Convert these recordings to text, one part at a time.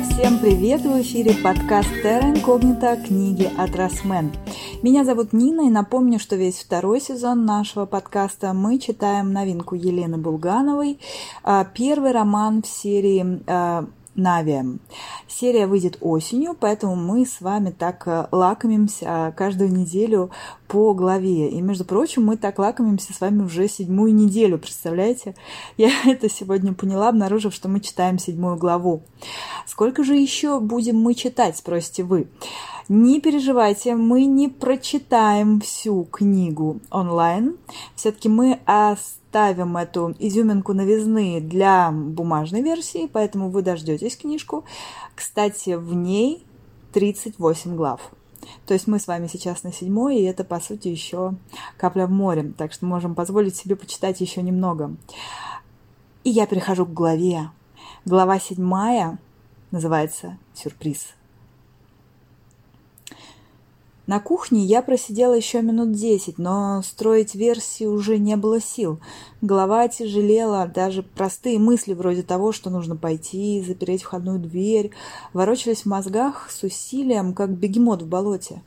Всем привет! В эфире подкаст Terra Incognita книги от Росмен. Меня зовут Нина и напомню, что весь второй сезон нашего подкаста мы читаем новинку Елены Булгановой, а, первый роман в серии а, Навием. Серия выйдет осенью, поэтому мы с вами так э, лакомимся каждую неделю по главе. И, между прочим, мы так лакомимся с вами уже седьмую неделю, представляете? Я это сегодня поняла, обнаружив, что мы читаем седьмую главу. Сколько же еще будем мы читать, спросите вы? Не переживайте, мы не прочитаем всю книгу онлайн. Все-таки мы оставим эту изюминку новизны для бумажной версии, поэтому вы дождетесь книжку. Кстати, в ней 38 глав. То есть мы с вами сейчас на седьмой, и это, по сути, еще капля в море. Так что можем позволить себе почитать еще немного. И я перехожу к главе. Глава седьмая называется «Сюрприз». На кухне я просидела еще минут десять, но строить версии уже не было сил. Голова тяжелела, даже простые мысли вроде того, что нужно пойти, запереть входную дверь, ворочались в мозгах с усилием, как бегемот в болоте.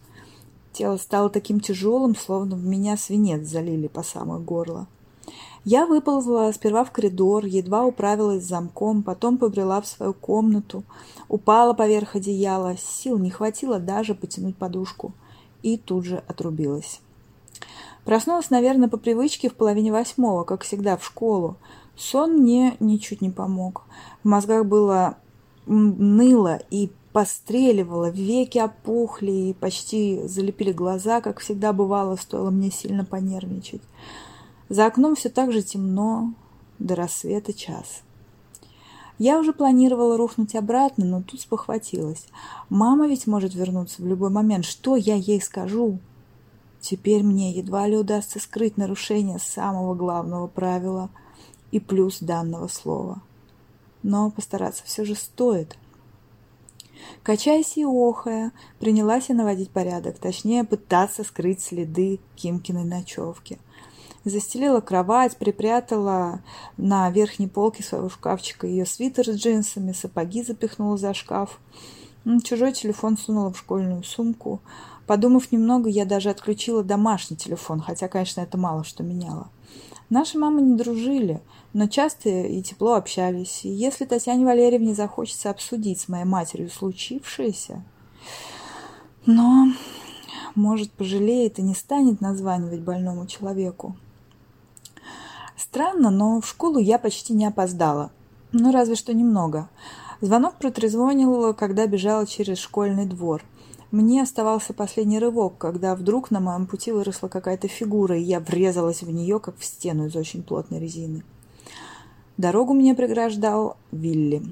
Тело стало таким тяжелым, словно в меня свинец залили по самое горло. Я выползла сперва в коридор, едва управилась с замком, потом побрела в свою комнату, упала поверх одеяла, сил не хватило даже потянуть подушку и тут же отрубилась. Проснулась, наверное, по привычке в половине восьмого, как всегда, в школу. Сон мне ничуть не помог. В мозгах было ныло и постреливало, веки опухли и почти залепили глаза, как всегда бывало, стоило мне сильно понервничать. За окном все так же темно, до рассвета час. Я уже планировала рухнуть обратно, но тут спохватилась. Мама ведь может вернуться в любой момент. Что я ей скажу? Теперь мне едва ли удастся скрыть нарушение самого главного правила и плюс данного слова. Но постараться все же стоит. Качаясь и охая, принялась я наводить порядок, точнее пытаться скрыть следы Кимкиной ночевки – Застелила кровать, припрятала на верхней полке своего шкафчика ее свитер с джинсами, сапоги запихнула за шкаф. Чужой телефон сунула в школьную сумку. Подумав немного, я даже отключила домашний телефон, хотя, конечно, это мало что меняло. Наши мамы не дружили, но часто и тепло общались. И если Татьяне Валерьевне захочется обсудить с моей матерью случившееся... Но, может, пожалеет и не станет названивать больному человеку. Странно, но в школу я почти не опоздала. Ну, разве что немного. Звонок протрезвонил, когда бежала через школьный двор. Мне оставался последний рывок, когда вдруг на моем пути выросла какая-то фигура, и я врезалась в нее, как в стену из очень плотной резины. Дорогу мне преграждал Вилли.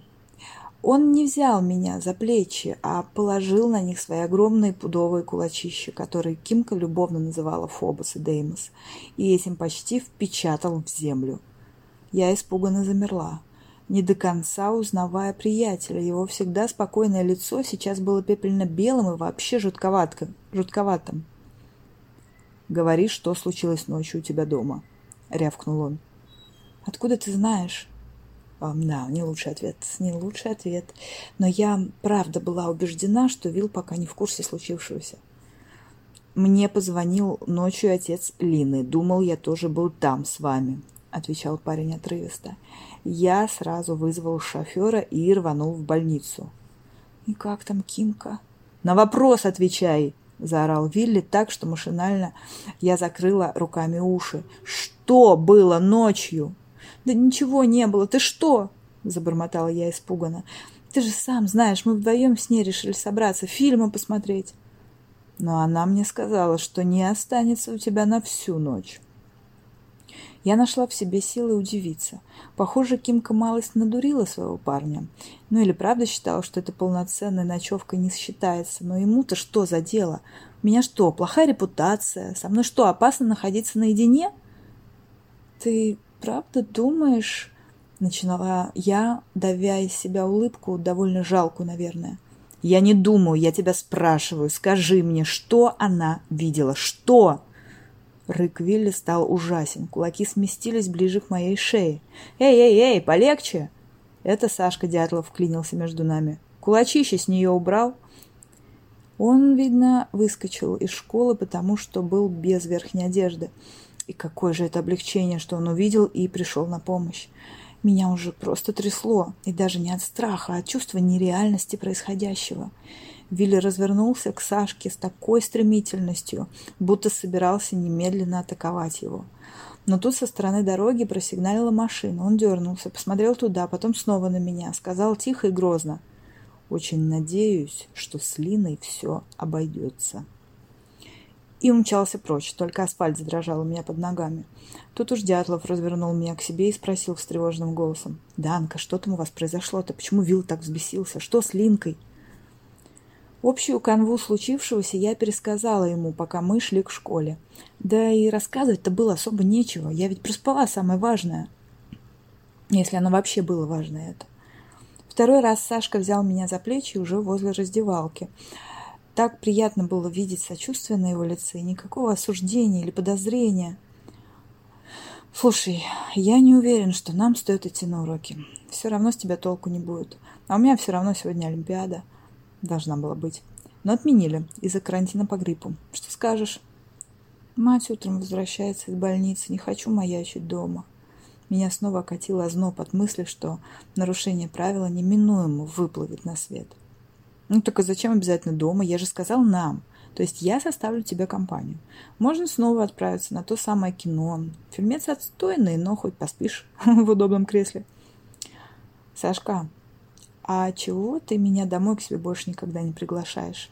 Он не взял меня за плечи, а положил на них свои огромные пудовые кулачища, которые Кимка любовно называла Фобос и Деймос, и этим почти впечатал в землю. Я испуганно замерла, не до конца узнавая приятеля. Его всегда спокойное лицо сейчас было пепельно-белым и вообще жутковатым. жутковатым. «Говори, что случилось ночью у тебя дома», — рявкнул он. «Откуда ты знаешь?» Да, не лучший ответ, не лучший ответ. Но я правда была убеждена, что Вил пока не в курсе случившегося. Мне позвонил ночью отец Лины. Думал, я тоже был там с вами, отвечал парень отрывисто. Я сразу вызвал шофера и рванул в больницу. И как там Кимка? На вопрос отвечай, заорал Вилли так, что машинально я закрыла руками уши. Что было ночью? «Да ничего не было. Ты что?» – забормотала я испуганно. «Ты же сам знаешь, мы вдвоем с ней решили собраться, фильмы посмотреть». Но она мне сказала, что не останется у тебя на всю ночь. Я нашла в себе силы удивиться. Похоже, Кимка малость надурила своего парня. Ну или правда считала, что это полноценная ночевка не считается. Но ему-то что за дело? У меня что, плохая репутация? Со мной что, опасно находиться наедине? Ты правда думаешь...» Начинала я, давя из себя улыбку, довольно жалкую, наверное. «Я не думаю, я тебя спрашиваю. Скажи мне, что она видела? Что?» Рык Вилли стал ужасен. Кулаки сместились ближе к моей шее. «Эй, эй, эй, полегче!» Это Сашка Дятлов вклинился между нами. Кулачище с нее убрал. Он, видно, выскочил из школы, потому что был без верхней одежды. И какое же это облегчение, что он увидел и пришел на помощь. Меня уже просто трясло, и даже не от страха, а от чувства нереальности происходящего. Вилли развернулся к Сашке с такой стремительностью, будто собирался немедленно атаковать его. Но тут со стороны дороги просигналила машина. Он дернулся, посмотрел туда, потом снова на меня, сказал тихо и грозно. «Очень надеюсь, что с Линой все обойдется». И умчался прочь, только асфальт задрожал у меня под ногами. Тут уж Дятлов развернул меня к себе и спросил встревоженным голосом. «Данка, что там у вас произошло-то? Почему Вилл так взбесился? Что с Линкой?» Общую канву случившегося я пересказала ему, пока мы шли к школе. Да и рассказывать-то было особо нечего. Я ведь проспала самое важное. Если оно вообще было важное это. Второй раз Сашка взял меня за плечи уже возле раздевалки. Так приятно было видеть сочувствие на его лице, никакого осуждения или подозрения. «Слушай, я не уверен, что нам стоит идти на уроки. Все равно с тебя толку не будет. А у меня все равно сегодня Олимпиада» должна была быть. Но отменили из-за карантина по гриппу. Что скажешь? Мать утром возвращается из больницы. Не хочу маячить дома. Меня снова окатило озноб от мысли, что нарушение правила неминуемо выплывет на свет. Ну так а зачем обязательно дома? Я же сказал нам. То есть я составлю тебе компанию. Можно снова отправиться на то самое кино. Фильмец отстойный, но хоть поспишь в удобном кресле. Сашка, «А чего ты меня домой к себе больше никогда не приглашаешь?»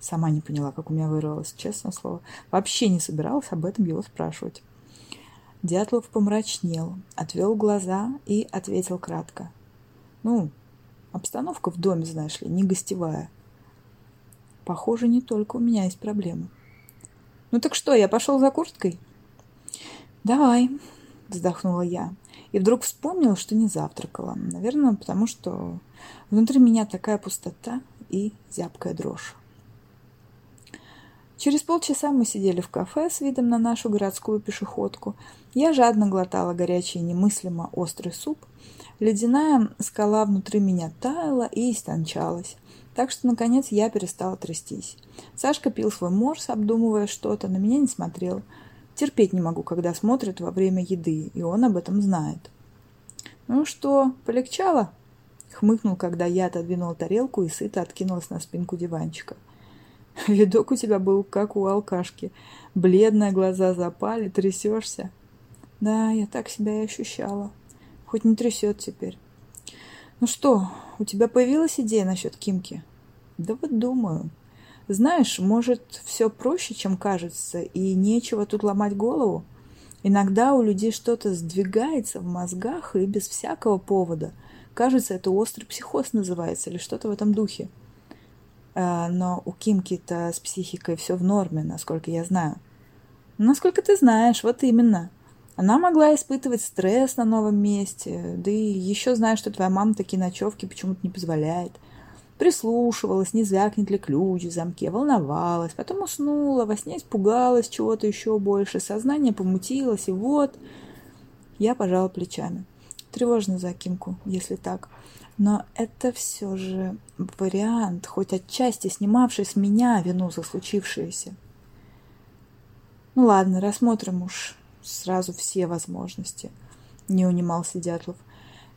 Сама не поняла, как у меня вырвалось, честное слово. Вообще не собиралась об этом его спрашивать. Дятлов помрачнел, отвел глаза и ответил кратко. «Ну, обстановка в доме, знаешь ли, не гостевая. Похоже, не только у меня есть проблемы. Ну так что, я пошел за курткой?» «Давай», — вздохнула я. И вдруг вспомнила, что не завтракала. Наверное, потому что внутри меня такая пустота и зябкая дрожь. Через полчаса мы сидели в кафе с видом на нашу городскую пешеходку. Я жадно глотала горячий немыслимо острый суп. Ледяная скала внутри меня таяла и истончалась. Так что, наконец, я перестала трястись. Сашка пил свой морс, обдумывая что-то, на меня не смотрел. Терпеть не могу, когда смотрят во время еды, и он об этом знает. «Ну что, полегчало?» Хмыкнул, когда я отодвинула тарелку и сыто откинулась на спинку диванчика. «Видок у тебя был, как у алкашки. Бледные глаза запали, трясешься». «Да, я так себя и ощущала. Хоть не трясет теперь». «Ну что, у тебя появилась идея насчет Кимки?» «Да вот думаю. Знаешь, может, все проще, чем кажется, и нечего тут ломать голову. Иногда у людей что-то сдвигается в мозгах и без всякого повода. Кажется, это острый психоз называется или что-то в этом духе. А, но у Кимки-то с психикой все в норме, насколько я знаю. Насколько ты знаешь, вот именно. Она могла испытывать стресс на новом месте, да и еще знаю, что твоя мама такие ночевки почему-то не позволяет. Прислушивалась, не звякнет ли ключ в замке, волновалась, потом уснула, во сне испугалась чего-то еще больше, сознание помутилось, и вот... Я пожала плечами. Тревожно за Кимку, если так. Но это все же вариант, хоть отчасти снимавший с меня вину за случившееся. Ну ладно, рассмотрим уж сразу все возможности, не унимался Дятлов.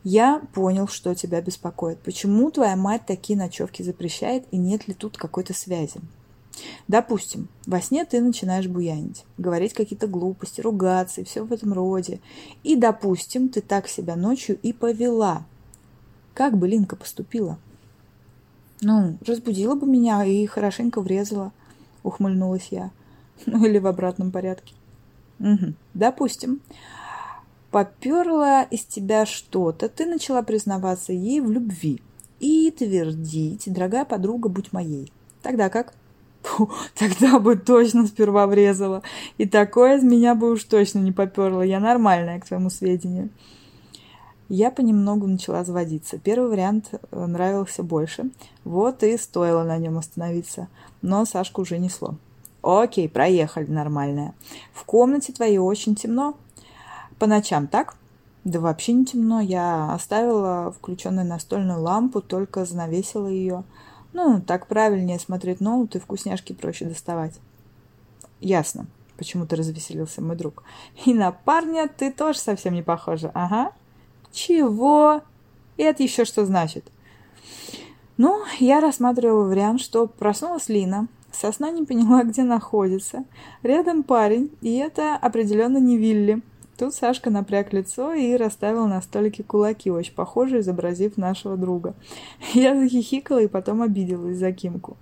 Я понял, что тебя беспокоит. Почему твоя мать такие ночевки запрещает и нет ли тут какой-то связи? Допустим, во сне ты начинаешь буянить, говорить какие-то глупости, ругаться и все в этом роде. И, допустим, ты так себя ночью и повела. Как бы Линка поступила? Ну, разбудила бы меня и хорошенько врезала, ухмыльнулась я. Ну, или в обратном порядке. Угу. Допустим поперло из тебя что-то, ты начала признаваться ей в любви и твердить, дорогая подруга, будь моей. Тогда как? Фу, тогда бы точно сперва врезала. И такое из меня бы уж точно не поперло. Я нормальная, к твоему сведению. Я понемногу начала заводиться. Первый вариант э, нравился больше. Вот и стоило на нем остановиться. Но Сашку уже несло. Окей, проехали, нормальная. В комнате твоей очень темно. По ночам, так? Да вообще не темно. Я оставила включенную настольную лампу, только занавесила ее. Ну, так правильнее смотреть ноут и вкусняшки проще доставать. Ясно. Почему-то развеселился мой друг. И на парня ты тоже совсем не похожа. Ага. Чего? Это еще что значит? Ну, я рассматривала вариант, что проснулась Лина, сосна не поняла, где находится. Рядом парень, и это определенно не Вилли. Тут Сашка напряг лицо и расставил на столике кулаки, очень похоже, изобразив нашего друга. Я захихикала и потом обиделась за Кимку.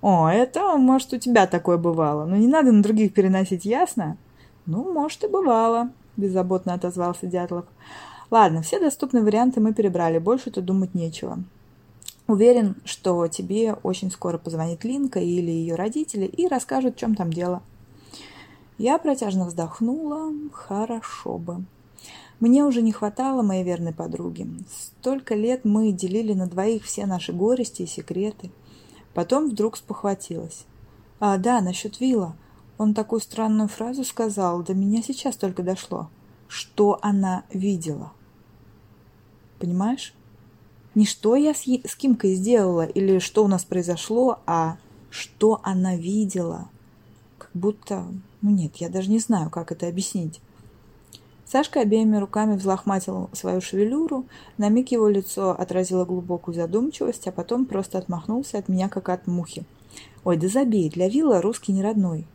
«О, это, может, у тебя такое бывало, но не надо на других переносить, ясно?» «Ну, может, и бывало», — беззаботно отозвался Дятлов. «Ладно, все доступные варианты мы перебрали, больше тут думать нечего. Уверен, что тебе очень скоро позвонит Линка или ее родители и расскажут, в чем там дело. Я протяжно вздохнула. Хорошо бы. Мне уже не хватало моей верной подруги. Столько лет мы делили на двоих все наши горести и секреты. Потом вдруг спохватилась. А, да, насчет Вилла. Он такую странную фразу сказал, до меня сейчас только дошло. Что она видела? Понимаешь? Не что я с, с Кимкой сделала или что у нас произошло, а что она видела. Как будто... Ну нет, я даже не знаю, как это объяснить. Сашка обеими руками взлохматил свою шевелюру, на миг его лицо отразило глубокую задумчивость, а потом просто отмахнулся от меня, как от мухи. «Ой, да забей, для Вилла русский не родной».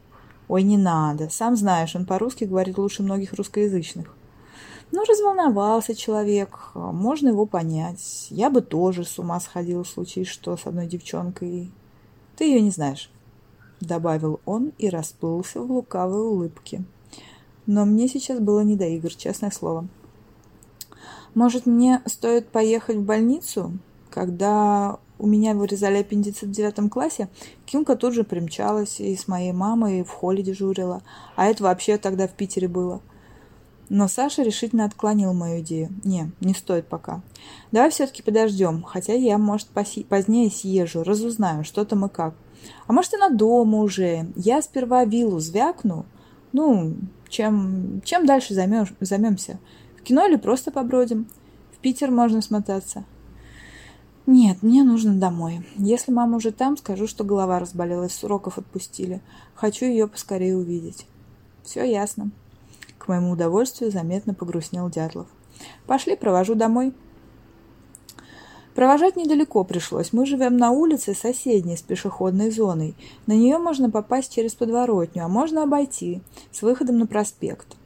«Ой, не надо, сам знаешь, он по-русски говорит лучше многих русскоязычных». Ну, разволновался человек, можно его понять. Я бы тоже с ума сходила в случае, что с одной девчонкой. Ты ее не знаешь, — добавил он и расплылся в лукавой улыбке. Но мне сейчас было не до игр, честное слово. Может, мне стоит поехать в больницу? Когда у меня вырезали аппендицит в девятом классе, Кимка тут же примчалась и с моей мамой в холле дежурила. А это вообще тогда в Питере было. — но Саша решительно отклонил мою идею. Не, не стоит пока. Давай все-таки подождем, хотя я, может, позднее съезжу, разузнаю, что там и как. А может, и на дома уже. Я сперва виллу звякну. Ну, чем, чем дальше займешь, займемся? В кино или просто побродим? В Питер можно смотаться. Нет, мне нужно домой. Если мама уже там, скажу, что голова разболелась, с уроков отпустили. Хочу ее поскорее увидеть. Все ясно. К моему удовольствию заметно погрустнел Дятлов. «Пошли, провожу домой». Провожать недалеко пришлось. Мы живем на улице соседней с пешеходной зоной. На нее можно попасть через подворотню, а можно обойти с выходом на проспект.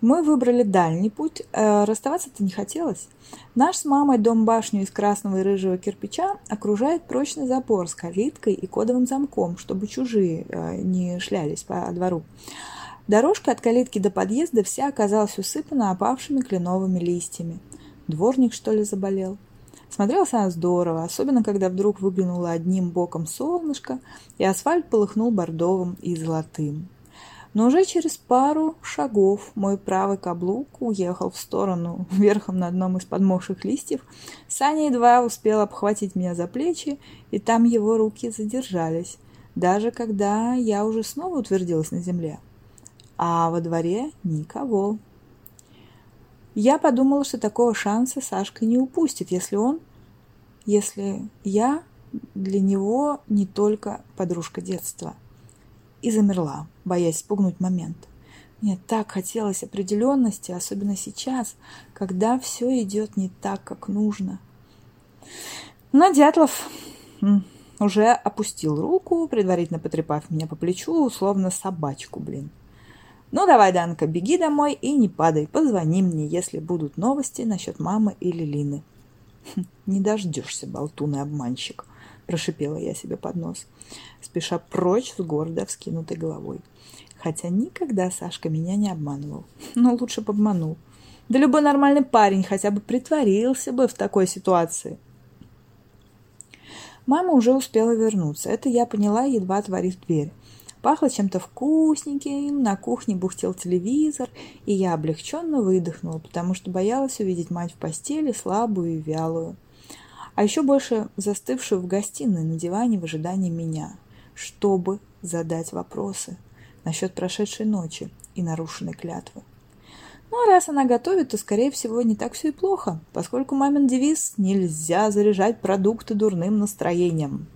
Мы выбрали дальний путь, э, расставаться-то не хотелось. Наш с мамой дом-башню из красного и рыжего кирпича окружает прочный забор с калиткой и кодовым замком, чтобы чужие э, не шлялись по двору. Дорожка от калитки до подъезда вся оказалась усыпана опавшими кленовыми листьями. Дворник, что ли, заболел? Смотрелась она здорово, особенно когда вдруг выглянуло одним боком солнышко, и асфальт полыхнул бордовым и золотым. Но уже через пару шагов мой правый каблук уехал в сторону верхом на одном из подмокших листьев. Саня едва успел обхватить меня за плечи, и там его руки задержались, даже когда я уже снова утвердилась на земле а во дворе никого. Я подумала, что такого шанса Сашка не упустит, если он, если я для него не только подружка детства. И замерла, боясь спугнуть момент. Мне так хотелось определенности, особенно сейчас, когда все идет не так, как нужно. Но Дятлов уже опустил руку, предварительно потрепав меня по плечу, словно собачку, блин. Ну давай, Данка, беги домой и не падай. Позвони мне, если будут новости насчет мамы или Лины. «Хм, не дождешься, болтун и обманщик, прошипела я себе под нос, спеша прочь с гордо вскинутой головой. Хотя никогда Сашка меня не обманывал. Но лучше бы обманул. Да любой нормальный парень хотя бы притворился бы в такой ситуации. Мама уже успела вернуться. Это я поняла, едва отворив дверь. Пахло чем-то вкусненьким, на кухне бухтел телевизор, и я облегченно выдохнула, потому что боялась увидеть мать в постели, слабую и вялую. А еще больше застывшую в гостиной на диване в ожидании меня, чтобы задать вопросы насчет прошедшей ночи и нарушенной клятвы. Ну, а раз она готовит, то, скорее всего, не так все и плохо, поскольку мамин девиз «нельзя заряжать продукты дурным настроением».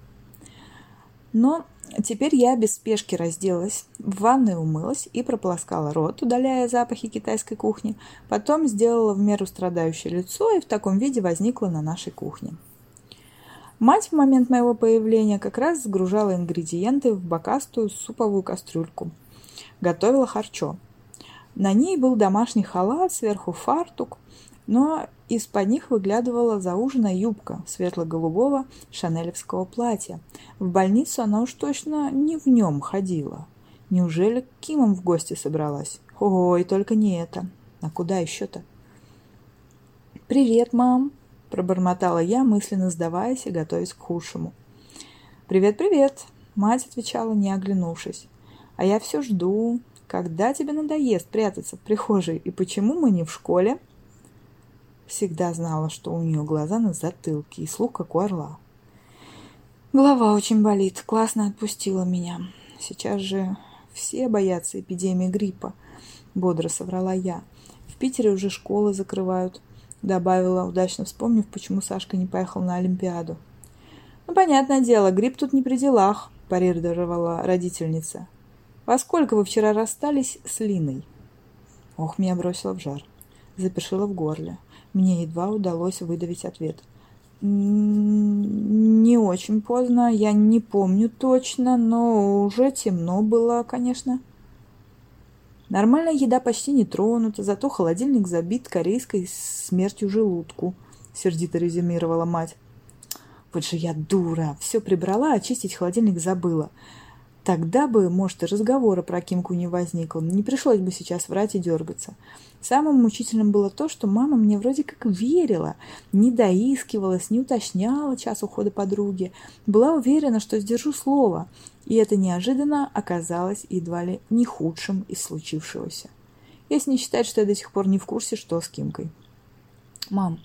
Но теперь я без спешки разделась, в ванной умылась и прополоскала рот, удаляя запахи китайской кухни. Потом сделала в меру страдающее лицо и в таком виде возникла на нашей кухне. Мать в момент моего появления как раз сгружала ингредиенты в бокастую суповую кастрюльку. Готовила харчо. На ней был домашний халат, сверху фартук, но из-под них выглядывала зауженная юбка светло-голубого шанелевского платья. В больницу она уж точно не в нем ходила. Неужели к Кимам в гости собралась? Ой, только не это. А куда еще-то? «Привет, мам!» – пробормотала я, мысленно сдаваясь и готовясь к худшему. «Привет-привет!» – мать отвечала, не оглянувшись. «А я все жду, когда тебе надоест прятаться в прихожей, и почему мы не в школе? Всегда знала, что у нее глаза на затылке и слух, как у орла. Голова очень болит, классно отпустила меня. Сейчас же все боятся эпидемии гриппа, бодро соврала я. В Питере уже школы закрывают, добавила, удачно вспомнив, почему Сашка не поехал на Олимпиаду. Ну, понятное дело, грипп тут не при делах, парировала родительница. «Во сколько вы вчера расстались с Линой?» Ох, меня бросило в жар. Запершило в горле. Мне едва удалось выдавить ответ. «Не очень поздно, я не помню точно, но уже темно было, конечно». Нормальная еда почти не тронута, зато холодильник забит корейской смертью желудку, сердито резюмировала мать. Вот же я дура, все прибрала, очистить холодильник забыла. Тогда бы, может, и разговора про Кимку не возникло. Не пришлось бы сейчас врать и дергаться. Самым мучительным было то, что мама мне вроде как верила, не доискивалась, не уточняла час ухода подруги, была уверена, что сдержу слово, и это неожиданно оказалось едва ли не худшим из случившегося. Если не считать, что я до сих пор не в курсе, что с Кимкой. «Мам,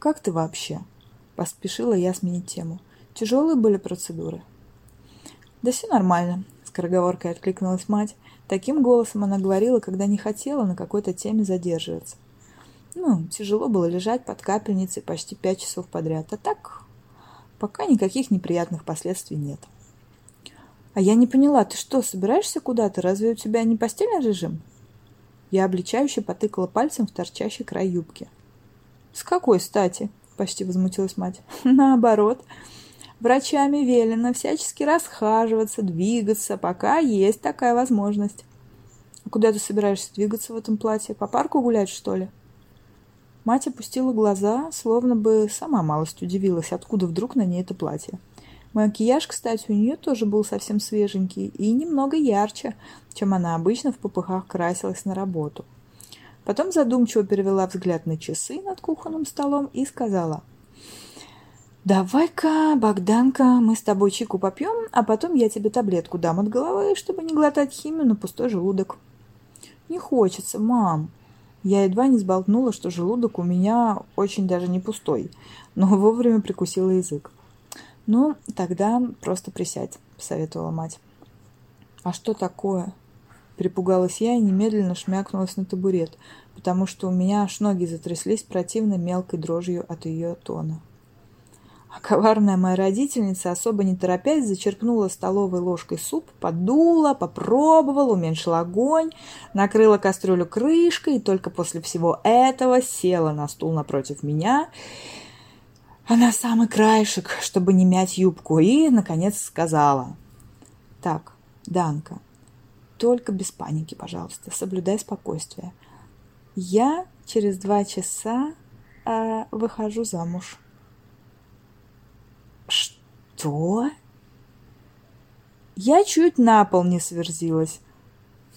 как ты вообще?» Поспешила я сменить тему. «Тяжелые были процедуры?» «Да все нормально», — скороговоркой откликнулась мать. Таким голосом она говорила, когда не хотела на какой-то теме задерживаться. Ну, тяжело было лежать под капельницей почти пять часов подряд. А так, пока никаких неприятных последствий нет. А я не поняла, ты что, собираешься куда-то? Разве у тебя не постельный режим? Я обличающе потыкала пальцем в торчащий край юбки. С какой стати? Почти возмутилась мать. Наоборот. Врачами велено всячески расхаживаться, двигаться, пока есть такая возможность. А куда ты собираешься двигаться в этом платье? По парку гулять, что ли? Мать опустила глаза, словно бы сама малость удивилась, откуда вдруг на ней это платье. Макияж, кстати, у нее тоже был совсем свеженький и немного ярче, чем она обычно в попыхах красилась на работу. Потом задумчиво перевела взгляд на часы над кухонным столом и сказала – «Давай-ка, Богданка, мы с тобой чайку попьем, а потом я тебе таблетку дам от головы, чтобы не глотать химию на пустой желудок». «Не хочется, мам». Я едва не сболтнула, что желудок у меня очень даже не пустой, но вовремя прикусила язык. «Ну, тогда просто присядь», — посоветовала мать. «А что такое?» Припугалась я и немедленно шмякнулась на табурет, потому что у меня аж ноги затряслись противно мелкой дрожью от ее тона. А коварная моя родительница, особо не торопясь, зачерпнула столовой ложкой суп, подула, попробовала, уменьшила огонь, накрыла кастрюлю крышкой и только после всего этого села на стул напротив меня, а на самый краешек, чтобы не мять юбку, и, наконец, сказала. «Так, Данка, только без паники, пожалуйста, соблюдай спокойствие. Я через два часа э, выхожу замуж». «Что?» Я чуть на пол не сверзилась.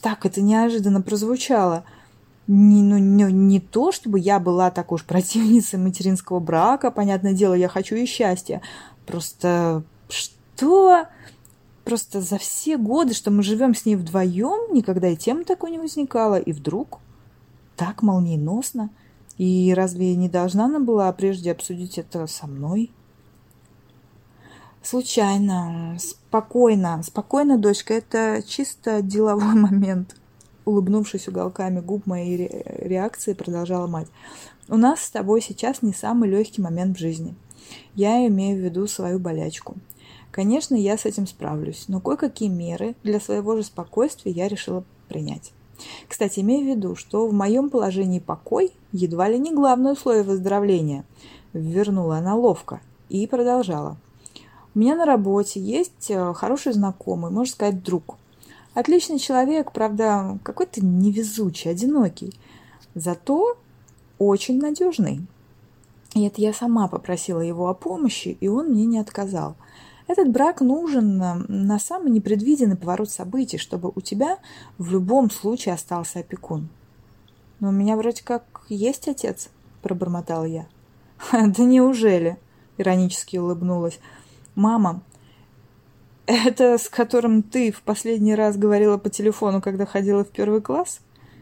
Так это неожиданно прозвучало. Не, ну, не, не то, чтобы я была так уж противницей материнского брака, понятное дело, я хочу и счастья. Просто что? Просто за все годы, что мы живем с ней вдвоем, никогда и тема такой не возникала. И вдруг так молниеносно. И разве не должна она была прежде обсудить это со мной? Случайно. Спокойно. Спокойно, дочка. Это чисто деловой момент. улыбнувшись уголками губ моей реакции, продолжала мать. «У нас с тобой сейчас не самый легкий момент в жизни. Я имею в виду свою болячку. Конечно, я с этим справлюсь, но кое-какие меры для своего же спокойствия я решила принять. Кстати, имею в виду, что в моем положении покой едва ли не главное условие выздоровления. Вернула она ловко и продолжала. У меня на работе есть э, хороший знакомый, можно сказать, друг. Отличный человек, правда, какой-то невезучий, одинокий. Зато очень надежный. И это я сама попросила его о помощи, и он мне не отказал. Этот брак нужен на самый непредвиденный поворот событий, чтобы у тебя в любом случае остался опекун. Но у меня вроде как есть отец, пробормотала я. Да неужели? Иронически улыбнулась. Мама, это с которым ты в последний раз говорила по телефону, когда ходила в первый класс?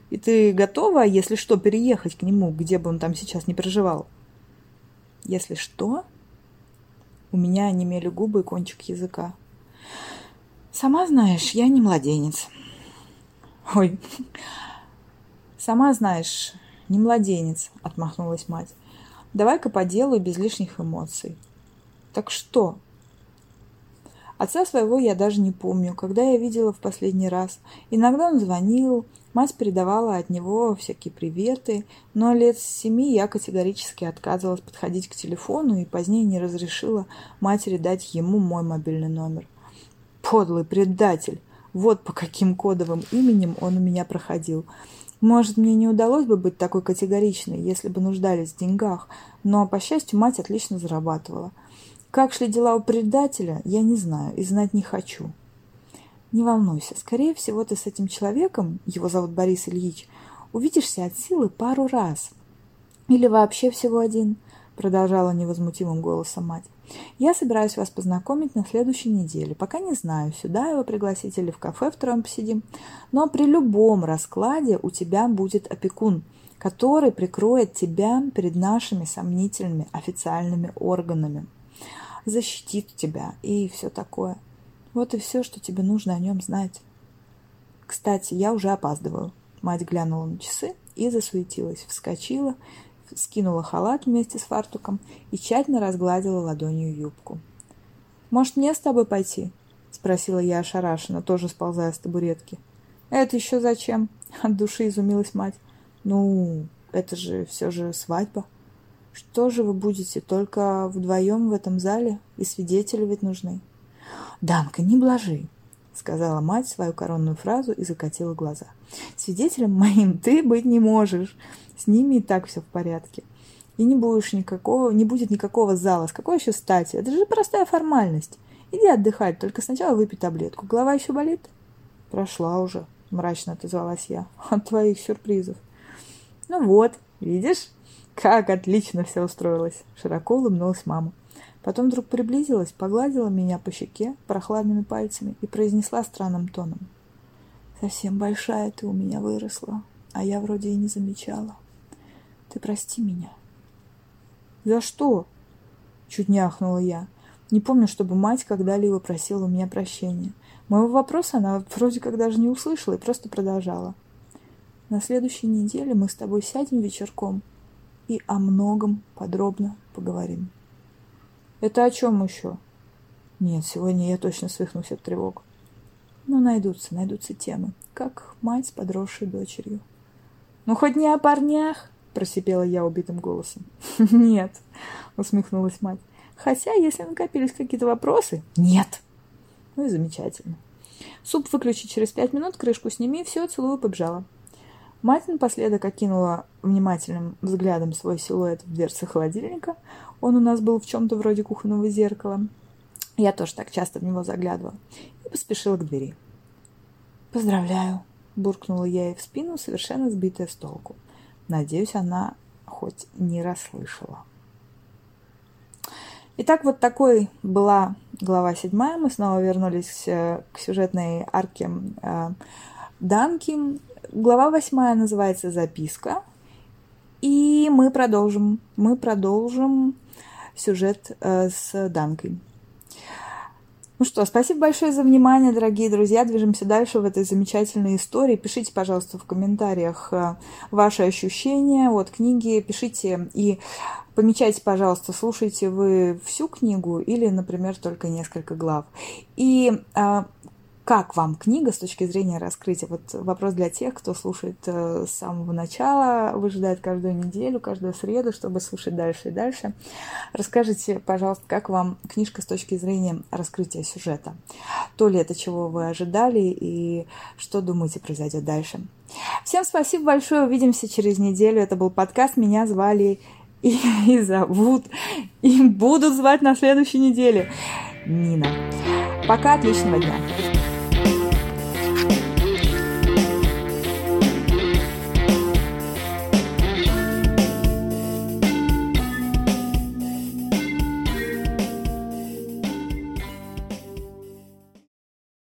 И ты готова, если что, переехать к нему, где бы он там сейчас не проживал? Если что, у меня онемели губы и кончик языка. Сама знаешь, я не младенец. Ой, сама знаешь, не младенец, отмахнулась мать. Давай-ка по делу без лишних эмоций. Так что? Отца своего я даже не помню, когда я видела в последний раз. Иногда он звонил, Мать передавала от него всякие приветы, но лет с семи я категорически отказывалась подходить к телефону и позднее не разрешила матери дать ему мой мобильный номер. Подлый предатель! Вот по каким кодовым именем он у меня проходил. Может, мне не удалось бы быть такой категоричной, если бы нуждались в деньгах, но, по счастью, мать отлично зарабатывала. Как шли дела у предателя, я не знаю и знать не хочу. Не волнуйся, скорее всего, ты с этим человеком, его зовут Борис Ильич, увидишься от силы пару раз. Или вообще всего один, продолжала невозмутимым голосом мать. Я собираюсь вас познакомить на следующей неделе. Пока не знаю, сюда его пригласить или в кафе втроем посидим. Но при любом раскладе у тебя будет опекун, который прикроет тебя перед нашими сомнительными официальными органами. Защитит тебя и все такое. Вот и все, что тебе нужно о нем знать. Кстати, я уже опаздываю. Мать глянула на часы и засуетилась. Вскочила, скинула халат вместе с фартуком и тщательно разгладила ладонью юбку. «Может, мне с тобой пойти?» — спросила я ошарашенно, тоже сползая с табуретки. «Это еще зачем?» — от души изумилась мать. «Ну, это же все же свадьба. Что же вы будете, только вдвоем в этом зале? И свидетели ведь нужны». «Данка, не блажи», — сказала мать свою коронную фразу и закатила глаза. «Свидетелем моим ты быть не можешь. С ними и так все в порядке. И не будешь никакого, не будет никакого зала. С какой еще стати? Это же простая формальность. Иди отдыхать, только сначала выпей таблетку. Голова еще болит?» «Прошла уже», — мрачно отозвалась я, — «от твоих сюрпризов». «Ну вот, видишь, как отлично все устроилось», — широко улыбнулась мама. Потом вдруг приблизилась, погладила меня по щеке прохладными пальцами и произнесла странным тоном. «Совсем большая ты у меня выросла, а я вроде и не замечала. Ты прости меня». «За что?» — чуть не ахнула я. Не помню, чтобы мать когда-либо просила у меня прощения. Моего вопроса она вроде как даже не услышала и просто продолжала. На следующей неделе мы с тобой сядем вечерком и о многом подробно поговорим. Это о чем еще? Нет, сегодня я точно свихнусь от тревог. Ну, найдутся, найдутся темы. Как мать с подросшей дочерью. Ну, хоть не о парнях, просипела я убитым голосом. Нет, усмехнулась мать. Хотя, если накопились какие-то вопросы... Нет. Ну и замечательно. Суп выключи через пять минут, крышку сними, все, целую, побежала. Мать напоследок окинула внимательным взглядом свой силуэт в дверце холодильника. Он у нас был в чем-то вроде кухонного зеркала. Я тоже так часто в него заглядывала. И поспешила к двери. «Поздравляю!» – буркнула я ей в спину, совершенно сбитая с толку. Надеюсь, она хоть не расслышала. Итак, вот такой была глава седьмая. Мы снова вернулись э, к сюжетной арке э, Данки. Глава восьмая называется «Записка». И мы продолжим. Мы продолжим сюжет э, с Данкой. Ну что, спасибо большое за внимание, дорогие друзья. Движемся дальше в этой замечательной истории. Пишите, пожалуйста, в комментариях э, ваши ощущения от книги. Пишите и помечайте, пожалуйста, слушаете вы всю книгу или, например, только несколько глав. И а, как вам книга с точки зрения раскрытия? Вот вопрос для тех, кто слушает э, с самого начала, выжидает каждую неделю, каждую среду, чтобы слушать дальше и дальше. Расскажите, пожалуйста, как вам книжка с точки зрения раскрытия сюжета? То ли это, чего вы ожидали, и что думаете произойдет дальше? Всем спасибо большое, увидимся через неделю. Это был подкаст, меня звали и, и зовут, и будут звать на следующей неделе. Нина. Пока, отличного дня!